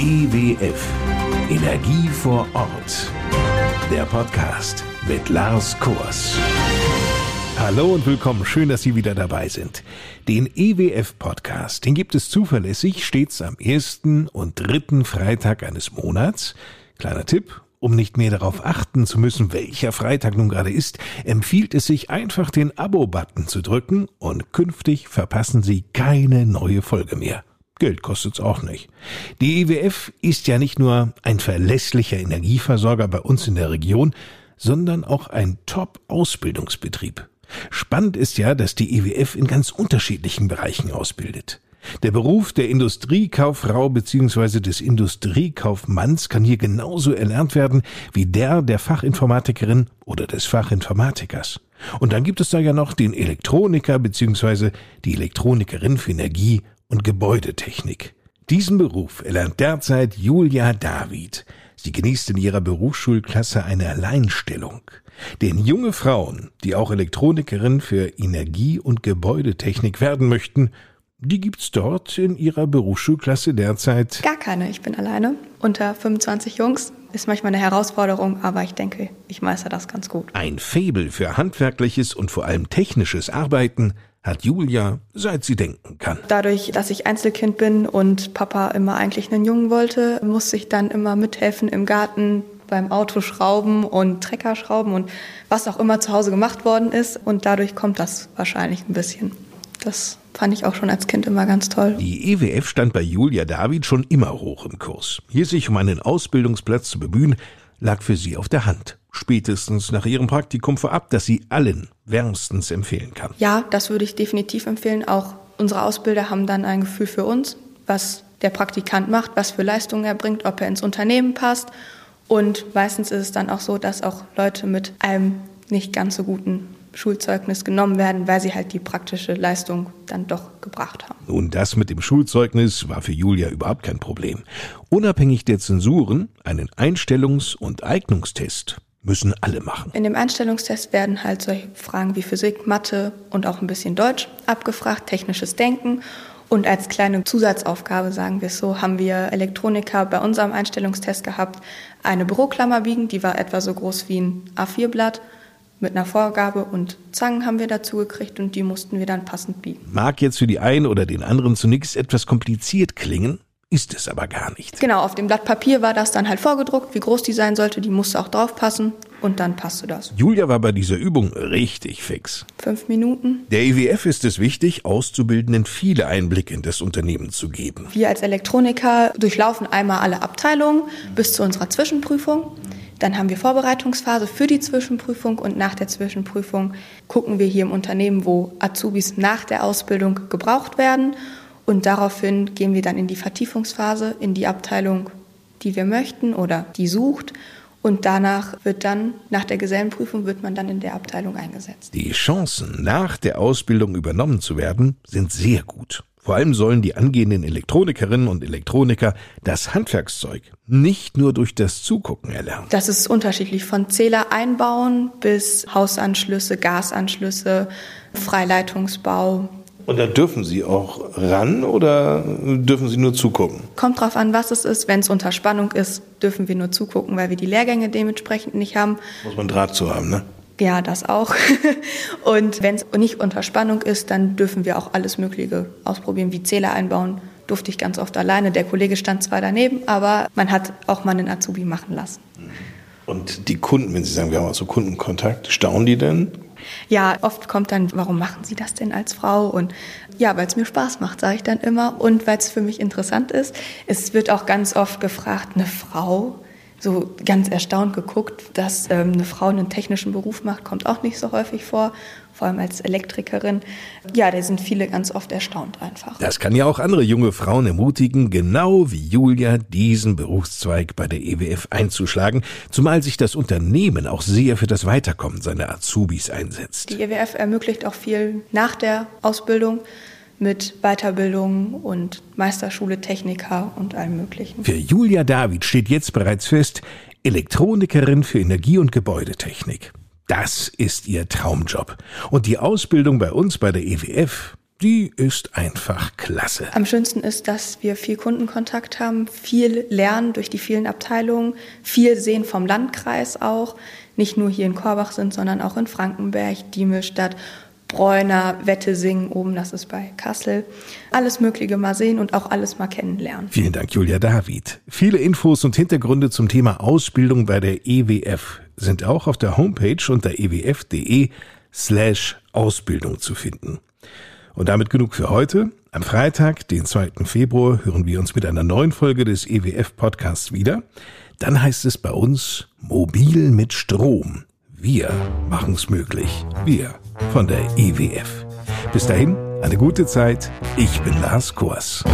EWF Energie vor Ort. Der Podcast mit Lars Kors. Hallo und willkommen. Schön, dass Sie wieder dabei sind. Den EWF-Podcast, den gibt es zuverlässig stets am ersten und dritten Freitag eines Monats. Kleiner Tipp. Um nicht mehr darauf achten zu müssen, welcher Freitag nun gerade ist, empfiehlt es sich einfach den Abo-Button zu drücken und künftig verpassen Sie keine neue Folge mehr. Geld kostet's auch nicht. Die EWF ist ja nicht nur ein verlässlicher Energieversorger bei uns in der Region, sondern auch ein Top-Ausbildungsbetrieb. Spannend ist ja, dass die EWF in ganz unterschiedlichen Bereichen ausbildet. Der Beruf der Industriekauffrau bzw. des Industriekaufmanns kann hier genauso erlernt werden wie der der Fachinformatikerin oder des Fachinformatikers. Und dann gibt es da ja noch den Elektroniker bzw. die Elektronikerin für Energie und Gebäudetechnik. Diesen Beruf erlernt derzeit Julia David. Sie genießt in ihrer Berufsschulklasse eine Alleinstellung. Denn junge Frauen, die auch Elektronikerin für Energie- und Gebäudetechnik werden möchten, die gibt's dort in ihrer Berufsschulklasse derzeit? Gar keine. Ich bin alleine. Unter 25 Jungs. Ist manchmal eine Herausforderung, aber ich denke, ich meister das ganz gut. Ein Faible für handwerkliches und vor allem technisches Arbeiten hat Julia, seit sie denken kann. Dadurch, dass ich Einzelkind bin und Papa immer eigentlich einen Jungen wollte, musste ich dann immer mithelfen im Garten, beim Autoschrauben und Treckerschrauben und was auch immer zu Hause gemacht worden ist. Und dadurch kommt das wahrscheinlich ein bisschen. Das fand ich auch schon als Kind immer ganz toll. Die EWF stand bei Julia David schon immer hoch im Kurs. Hier sich um einen Ausbildungsplatz zu bemühen, lag für sie auf der Hand. Spätestens nach ihrem Praktikum vorab, das sie allen wärmstens empfehlen kann. Ja, das würde ich definitiv empfehlen. Auch unsere Ausbilder haben dann ein Gefühl für uns, was der Praktikant macht, was für Leistungen er bringt, ob er ins Unternehmen passt. Und meistens ist es dann auch so, dass auch Leute mit einem nicht ganz so guten Schulzeugnis genommen werden, weil sie halt die praktische Leistung dann doch gebracht haben. Nun, das mit dem Schulzeugnis war für Julia überhaupt kein Problem. Unabhängig der Zensuren, einen Einstellungs- und Eignungstest müssen alle machen. In dem Einstellungstest werden halt solche Fragen wie Physik, Mathe und auch ein bisschen Deutsch abgefragt, technisches Denken. Und als kleine Zusatzaufgabe, sagen wir es so, haben wir Elektroniker bei unserem Einstellungstest gehabt, eine Büroklammer biegen, die war etwa so groß wie ein A4-Blatt mit einer Vorgabe und Zangen haben wir dazu gekriegt und die mussten wir dann passend biegen. Mag jetzt für die einen oder den anderen zunächst etwas kompliziert klingen, ist es aber gar nicht. Genau, auf dem Blatt Papier war das dann halt vorgedruckt, wie groß die sein sollte, die musste auch drauf passen und dann passte das. Julia war bei dieser Übung richtig fix. Fünf Minuten. Der IWF ist es wichtig, Auszubildenden viele Einblicke in das Unternehmen zu geben. Wir als Elektroniker durchlaufen einmal alle Abteilungen bis zu unserer Zwischenprüfung. Dann haben wir Vorbereitungsphase für die Zwischenprüfung und nach der Zwischenprüfung gucken wir hier im Unternehmen, wo Azubis nach der Ausbildung gebraucht werden. Und daraufhin gehen wir dann in die Vertiefungsphase, in die Abteilung, die wir möchten oder die sucht. Und danach wird dann, nach der Gesellenprüfung, wird man dann in der Abteilung eingesetzt. Die Chancen, nach der Ausbildung übernommen zu werden, sind sehr gut. Vor allem sollen die angehenden Elektronikerinnen und Elektroniker das Handwerkszeug nicht nur durch das Zugucken erlernen. Das ist unterschiedlich von Zähler einbauen bis Hausanschlüsse, Gasanschlüsse, Freileitungsbau. Und da dürfen Sie auch ran oder dürfen Sie nur zugucken? Kommt drauf an, was es ist. Wenn es unter Spannung ist, dürfen wir nur zugucken, weil wir die Lehrgänge dementsprechend nicht haben. Muss man Draht zu haben, ne? Ja, das auch. Und wenn es nicht unter Spannung ist, dann dürfen wir auch alles Mögliche ausprobieren, wie Zähler einbauen. Durfte ich ganz oft alleine. Der Kollege stand zwar daneben, aber man hat auch mal einen Azubi machen lassen. Und die Kunden, wenn Sie sagen, wir haben also Kundenkontakt, staunen die denn? Ja, oft kommt dann, warum machen Sie das denn als Frau? Und ja, weil es mir Spaß macht, sage ich dann immer. Und weil es für mich interessant ist. Es wird auch ganz oft gefragt, eine Frau, so ganz erstaunt geguckt, dass ähm, eine Frau einen technischen Beruf macht, kommt auch nicht so häufig vor, vor allem als Elektrikerin. Ja, da sind viele ganz oft erstaunt einfach. Das kann ja auch andere junge Frauen ermutigen, genau wie Julia diesen Berufszweig bei der EWF einzuschlagen, zumal sich das Unternehmen auch sehr für das Weiterkommen seiner Azubis einsetzt. Die EWF ermöglicht auch viel nach der Ausbildung mit Weiterbildung und Meisterschule Techniker und allem Möglichen. Für Julia David steht jetzt bereits fest, Elektronikerin für Energie- und Gebäudetechnik. Das ist ihr Traumjob. Und die Ausbildung bei uns bei der EWF, die ist einfach klasse. Am schönsten ist, dass wir viel Kundenkontakt haben, viel lernen durch die vielen Abteilungen, viel sehen vom Landkreis auch. Nicht nur hier in Korbach sind, sondern auch in Frankenberg, Diemelstadt, Bräuner, Wettesingen oben, das ist bei Kassel. Alles Mögliche mal sehen und auch alles mal kennenlernen. Vielen Dank, Julia David. Viele Infos und Hintergründe zum Thema Ausbildung bei der EWF sind auch auf der Homepage unter ewf.de slash Ausbildung zu finden. Und damit genug für heute. Am Freitag, den 2. Februar, hören wir uns mit einer neuen Folge des EWF Podcasts wieder. Dann heißt es bei uns Mobil mit Strom. Wir machen es möglich. Wir von der EWF. Bis dahin, eine gute Zeit. Ich bin Lars Kors.